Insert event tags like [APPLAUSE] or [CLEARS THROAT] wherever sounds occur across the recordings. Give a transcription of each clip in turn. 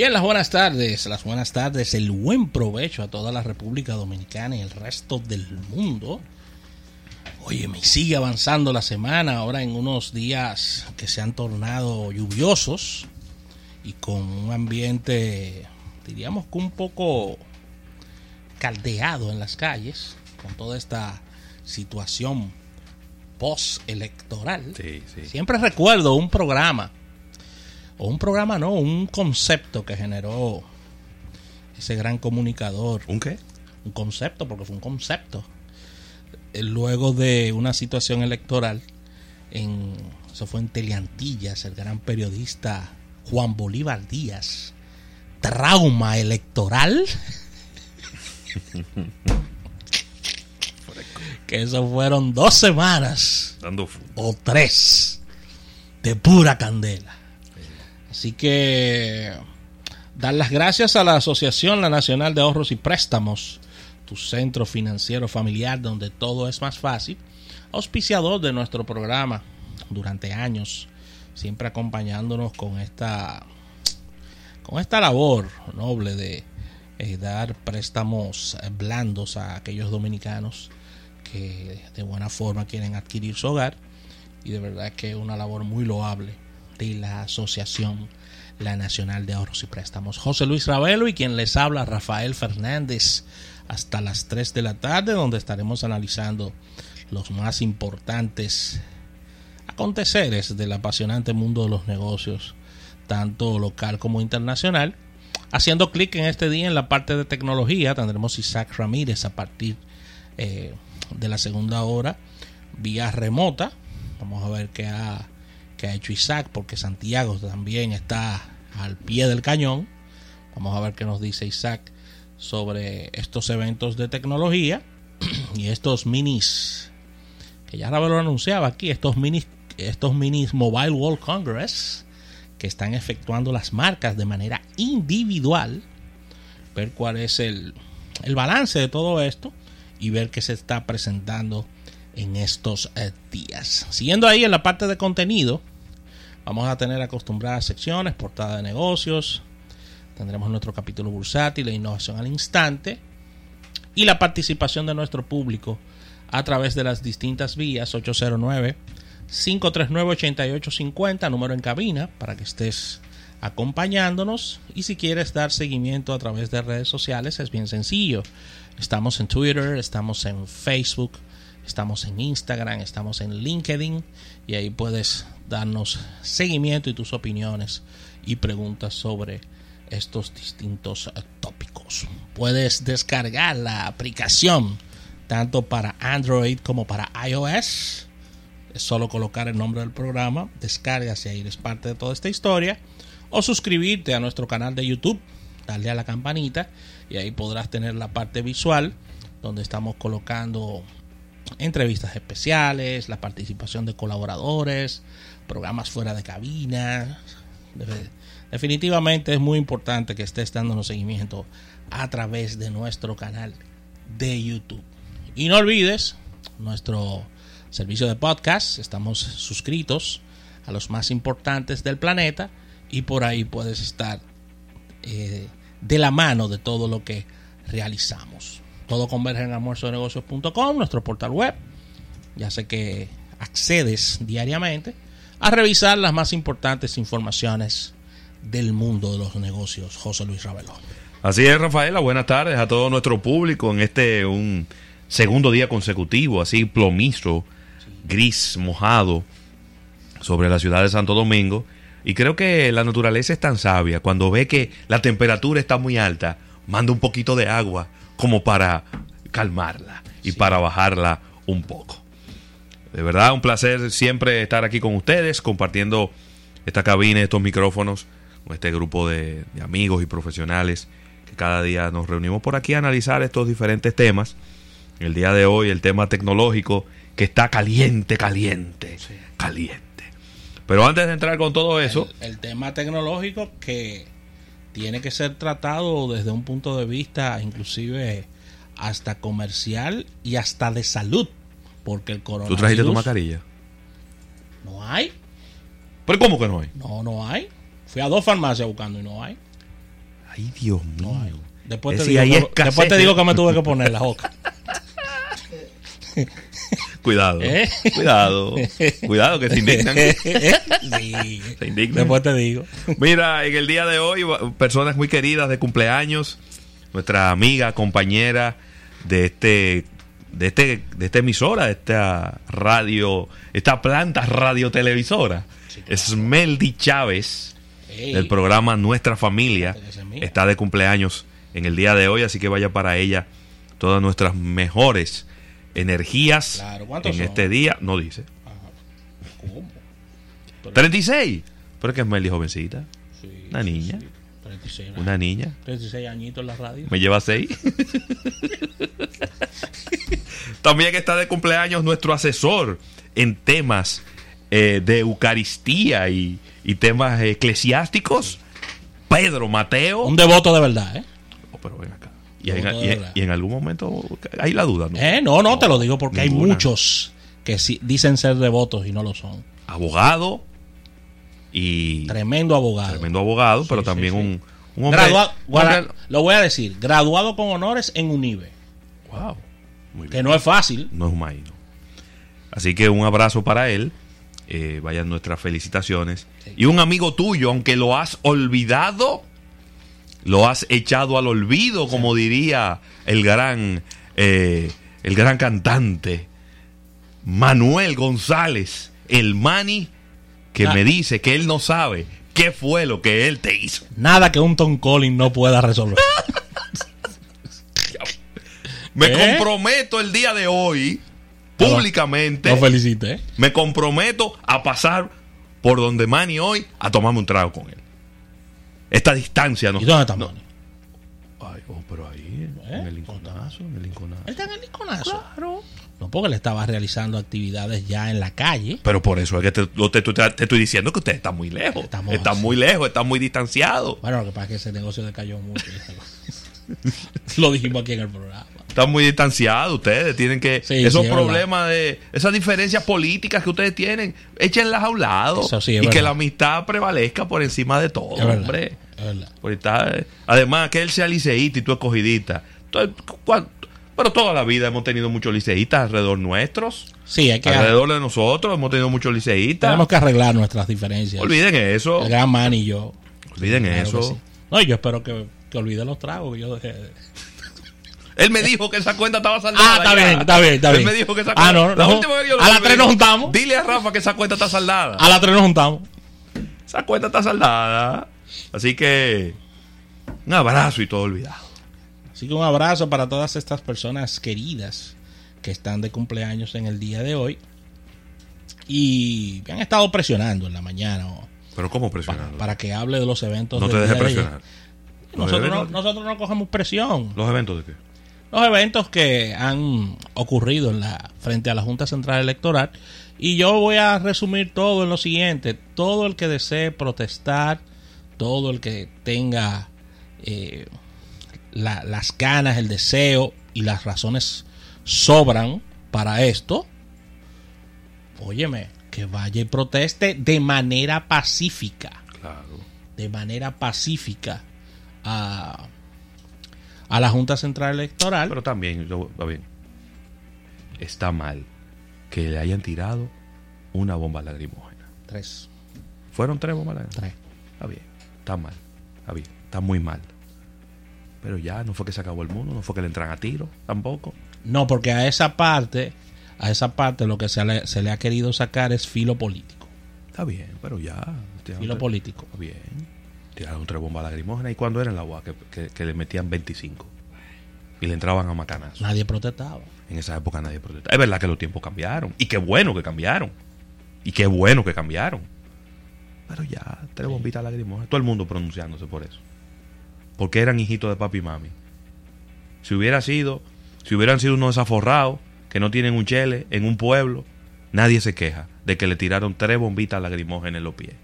Bien, las buenas tardes, las buenas tardes, el buen provecho a toda la República Dominicana y el resto del mundo. Oye, me sigue avanzando la semana, ahora en unos días que se han tornado lluviosos y con un ambiente, diríamos que un poco caldeado en las calles, con toda esta situación post-electoral. Sí, sí. Siempre recuerdo un programa, o un programa no, un concepto que generó ese gran comunicador. ¿Un qué? Un concepto, porque fue un concepto. Eh, Luego de una situación electoral, en, eso fue en Teleantillas, el gran periodista Juan Bolívar Díaz. Trauma electoral. [LAUGHS] que eso fueron dos semanas Dando o tres de pura candela. Así que dar las gracias a la Asociación La Nacional de Ahorros y Préstamos, tu centro financiero familiar donde todo es más fácil, auspiciador de nuestro programa durante años, siempre acompañándonos con esta con esta labor noble de eh, dar préstamos blandos a aquellos dominicanos que de buena forma quieren adquirir su hogar y de verdad que es una labor muy loable de la asociación la Nacional de Ahorros y Préstamos. José Luis Ravelo y quien les habla Rafael Fernández hasta las 3 de la tarde donde estaremos analizando los más importantes aconteceres del apasionante mundo de los negocios, tanto local como internacional. Haciendo clic en este día en la parte de tecnología, tendremos Isaac Ramírez a partir eh, de la segunda hora vía remota. Vamos a ver qué ha, qué ha hecho Isaac, porque Santiago también está al pie del cañón. Vamos a ver qué nos dice Isaac sobre estos eventos de tecnología [CLEARS THROAT] y estos minis que ya lo anunciaba aquí, estos minis, estos minis Mobile World Congress que están efectuando las marcas de manera individual, ver cuál es el, el balance de todo esto y ver qué se está presentando en estos eh, días. Siguiendo ahí en la parte de contenido, vamos a tener acostumbradas secciones, portada de negocios, tendremos nuestro capítulo bursátil, la innovación al instante. Y la participación de nuestro público a través de las distintas vías 809 539 8850 número en cabina para que estés acompañándonos. Y si quieres dar seguimiento a través de redes sociales es bien sencillo. Estamos en Twitter, estamos en Facebook, estamos en Instagram, estamos en LinkedIn y ahí puedes darnos seguimiento y tus opiniones y preguntas sobre estos distintos tópicos. Puedes descargar la aplicación tanto para Android como para iOS. Es solo colocar el nombre del programa, descargas y ahí eres parte de toda esta historia. O suscribirte a nuestro canal de YouTube, darle a la campanita y ahí podrás tener la parte visual donde estamos colocando entrevistas especiales, la participación de colaboradores, programas fuera de cabina. Definitivamente es muy importante que estés dándonos seguimiento a través de nuestro canal de YouTube. Y no olvides nuestro servicio de podcast. Estamos suscritos a los más importantes del planeta y por ahí puedes estar eh, de la mano de todo lo que realizamos. Todo converge en almuerzonegocios.com, nuestro portal web. Ya sé que accedes diariamente a revisar las más importantes informaciones del mundo de los negocios. José Luis Ravelo. Así es, Rafaela. Buenas tardes a todo nuestro público en este un segundo día consecutivo, así plomizo, gris, mojado, sobre la ciudad de Santo Domingo. Y creo que la naturaleza es tan sabia. Cuando ve que la temperatura está muy alta, manda un poquito de agua como para calmarla y Sí. para bajarla un poco. De verdad, un placer siempre estar aquí con ustedes, compartiendo esta cabina, estos micrófonos, con este grupo de, de amigos y profesionales que cada día nos reunimos por aquí a analizar estos diferentes temas. El día de hoy, el tema tecnológico que está caliente, caliente, Sí. caliente. Pero antes de entrar con todo eso, El, el tema tecnológico que tiene que ser tratado desde un punto de vista inclusive hasta comercial y hasta de salud. Porque el ¿tú coronavirus... trajiste tu mascarilla? No hay. ¿Pero cómo que no hay? No, no hay. Fui a dos farmacias buscando y no hay. Ay, Dios mío. Después Es te, digo hay que, después te digo que me tuve que poner la boca. [LAUGHS] Cuidado. ¿Eh? Cuidado. Cuidado que se indignan. [LAUGHS] sí. Se indignan. Después te digo. Mira, en el día de hoy, personas muy queridas de cumpleaños, nuestra amiga, compañera de este, de este, de esta emisora, de esta radio, esta planta radiotelevisora, Smeldy Chávez, Ey, del programa Nuestra Familia, está de cumpleaños en el día de hoy, así que vaya para ella todas nuestras mejores energías Claro, ¿cuántos en son? este día. No dice. ¿Cómo? 36. Pero es que es Smeldy jovencita. Sí, Una sí, niña. sí. 36, Una niña. 36 añitos en la radio. Me lleva seis. [LAUGHS] También está de cumpleaños nuestro asesor en temas eh, de Eucaristía y, y temas eclesiásticos, Pedro Mateo. Un devoto de verdad, ¿eh? Oh, pero ven acá. Y en, y- y algún momento hay la duda, ¿no? Eh, No, no, te lo digo porque hay muchos que sí, dicen ser devotos y no lo son. Abogado y Tremendo abogado. tremendo abogado, pero también. Un, un hombre. Graduado, lo voy a decir, graduado con honores en UNIBE, Wow. Muy bien. que no es fácil. no es un maíz. ¿no? Así que un abrazo para él. eh, vayan nuestras felicitaciones. Y un amigo tuyo, aunque lo has olvidado, lo has echado al olvido, como diría el gran, eh, el gran cantante Manuel González, el Mani, que Ah. me dice que él no sabe qué fue lo que él te hizo. Nada que un Tom Collins no pueda resolver. [LAUGHS] Me ¿Eh? comprometo el día de hoy, públicamente. No felicite, ¿eh? Me comprometo a pasar por donde Manny hoy a tomarme un trago con él. Esta distancia no. ¿Y dónde está no-? Ay, oh, pero ahí, ¿Eh? en el Lincolnazo, en el Lincolnazo. Él está en el Lincolnazo. No, porque él estaba realizando actividades ya en la calle. Pero por eso es que te, te- te- te estoy diciendo que usted está muy lejos. Estamos está así. muy lejos, está muy distanciado. Bueno, lo que pasa es que ese negocio decayó mucho. [LAUGHS] lo dijimos aquí en el programa. Están muy distanciados ustedes. Tienen que. Sí, esos sí, es problemas de. Esas diferencias políticas que ustedes tienen, échenlas a un lado. Sí, es y que la amistad prevalezca por encima de todo, Es hombre. Es verdad. Está- además, que él sea liceísta y tú escogidita. Pero toda la vida hemos tenido muchos liceístas alrededor nuestros. Sí, hay que Alrededor de nosotros hemos tenido muchos liceístas. tenemos que arreglar nuestras diferencias. Olviden eso. El gran man y yo. Olviden Claro eso. No, yo espero que, que olvide los tragos que yo dejé. Él me dijo que esa cuenta estaba saldada. Ah, está ya. bien, está bien, está Él bien. me dijo que esa Ah, cuenta. no, la no. última vez que yo lo A las me tres nos dijo, juntamos. Dile a Rafa que esa cuenta está saldada. A las tres nos juntamos. Esa cuenta está saldada. Así que. Un abrazo y todo olvidado. Así que un abrazo para todas estas personas queridas que están de cumpleaños en el día de hoy y me han estado presionando en la mañana Pero ¿cómo presionando? para que hable de los eventos no te dejes de presionar. ¿Los Nosotros no, nosotros no cogemos presión. ¿Los eventos de qué? Los eventos que han ocurrido en la frente a la Junta Central Electoral y yo voy a resumir todo en lo siguiente. Todo el que desee protestar, todo el que tenga eh, la- las ganas, el deseo y las razones sobran para esto, óyeme, que vaya y proteste de manera pacífica Claro. de manera pacífica a, a la Junta Central Electoral. Pero también, yo- está bien. Está mal que le hayan tirado una bomba lacrimógena. tres, Fueron tres bombas lacrimógenas. tres. Está bien. Está mal. Está bien. Está muy mal. Pero ya no fue que se acabó el mundo, no fue que le entran a tiro tampoco. No, porque a esa parte, a esa parte lo que se le, se le ha querido sacar es filo político. Está bien, pero ya. tiraron Filo político. Está bien. Tiraron tres bombas lacrimógenas. ¿Y cuando era en la UA? Que, que- que le metían 25. Y le entraban a macanazos. Nadie protestaba. En esa época nadie protestaba. Es verdad que los tiempos cambiaron. Y qué bueno que cambiaron. Y qué bueno que cambiaron. Pero ya, tres bombitas lacrimógenas. Todo el mundo pronunciándose por eso. Porque eran hijitos de papi y mami. Si hubiera sido, si hubieran sido unos desaforrados que no tienen un chele en un pueblo, nadie se queja de que le tiraron tres bombitas lacrimógenas en los pies.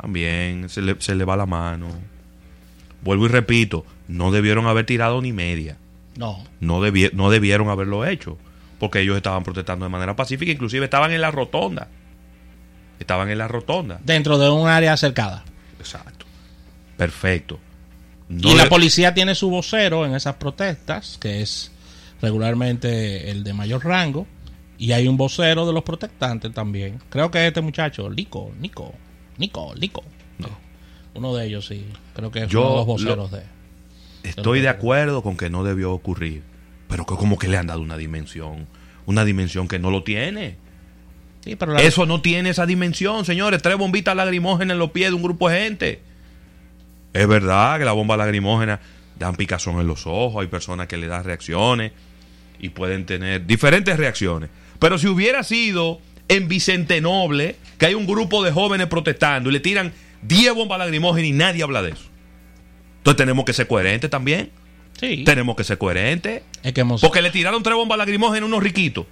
También se le, se le va la mano. Vuelvo y repito, no debieron haber tirado ni media No. no, debi- no debieron haberlo hecho, porque ellos estaban protestando de manera pacífica, inclusive estaban en la rotonda. Estaban en la rotonda. Dentro de un área cercada. Exacto. Perfecto. No y la policía tiene su vocero en esas protestas, que es regularmente el de mayor rango. Y hay un vocero de los protestantes también. Creo que es este muchacho, Lico, Nico, Nico, Lico. No. Uno de ellos, sí. Creo que es Yo uno de los lo- voceros de. Estoy de acuerdo con que no debió ocurrir, pero que como que le han dado una dimensión, una dimensión que no lo tiene. Sí, pero la- Eso no tiene esa dimensión, señores. Tres bombitas lacrimógenas en los pies de un grupo de gente. Es verdad que la bomba lacrimógena dan picazón en los ojos, hay personas que le dan reacciones y pueden tener diferentes reacciones. Pero si hubiera sido en Vicente Noble, que hay un grupo de jóvenes protestando y le tiran 10 bombas lacrimógenas y nadie habla de eso. Entonces tenemos que ser coherentes también. sí, Tenemos que ser coherentes. es que hemos. Porque le tiraron tres bombas lacrimógenas a unos riquitos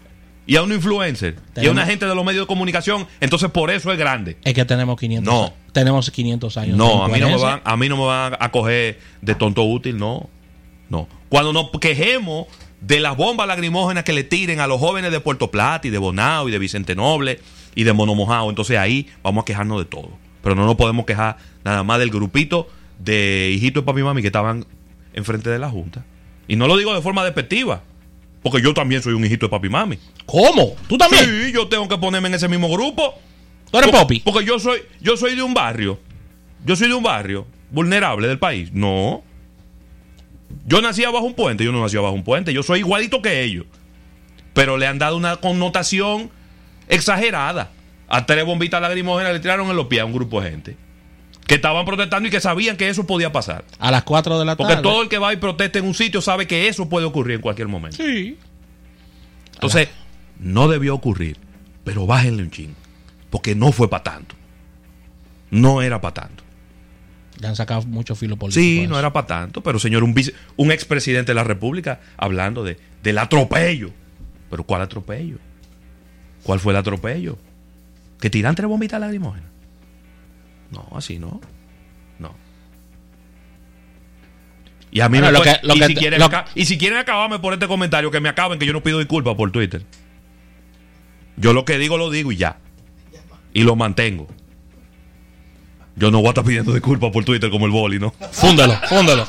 y a unos influencers y a una gente de los medios de comunicación. Entonces por eso es grande. Es que tenemos 500 No. Tenemos 500 años. No, a mí no, me van, a mí no me van a coger de tonto útil, no. No. Cuando nos quejemos de las bombas lacrimógenas que le tiren a los jóvenes de Puerto Plata y de Bonao y de Vicente Noble y de Mono Mojado, entonces ahí vamos a quejarnos de todo. Pero no nos podemos quejar nada más del grupito de hijitos de papi y mami que estaban enfrente de la Junta. Y no lo digo de forma despectiva, porque yo también soy un hijito de papi y mami. ¿Cómo? ¿Tú también? Sí, yo tengo que ponerme en ese mismo grupo. ¿Tú eres Poppy? Porque yo soy, yo soy de un barrio. Yo soy de un barrio vulnerable del país. No. Yo nací bajo un puente, yo no nací bajo un puente. Yo soy igualito que ellos. Pero le han dado una connotación exagerada. A tres bombitas lacrimógenas le tiraron en los pies a un grupo de gente. Que estaban protestando y que sabían que eso podía pasar. A las 4 de la Porque tarde. todo el que va y protesta en un sitio sabe que eso puede ocurrir en cualquier momento. Sí. Entonces, no debió ocurrir. Pero bájenle un ching. Porque no fue para tanto. No era para tanto. Le han sacado mucho filo político. Sí, no era para tanto. Pero, señor, un, vice- un expresidente de la República hablando de, del atropello. ¿Pero cuál atropello? ¿Cuál fue el atropello? ¿Que tiran tres bombitas lacrimógenas? No, así no. No. Y a mí Bueno, me lo que- lo y, que si quieren lo- y si quieren acabarme por este comentario, que me acaben, que yo no pido disculpas por Twitter. Yo lo que digo, lo digo y ya. Y lo mantengo. Yo no voy a estar pidiendo disculpas por Twitter como el boli, ¿no? Fúndelo, fúndelo.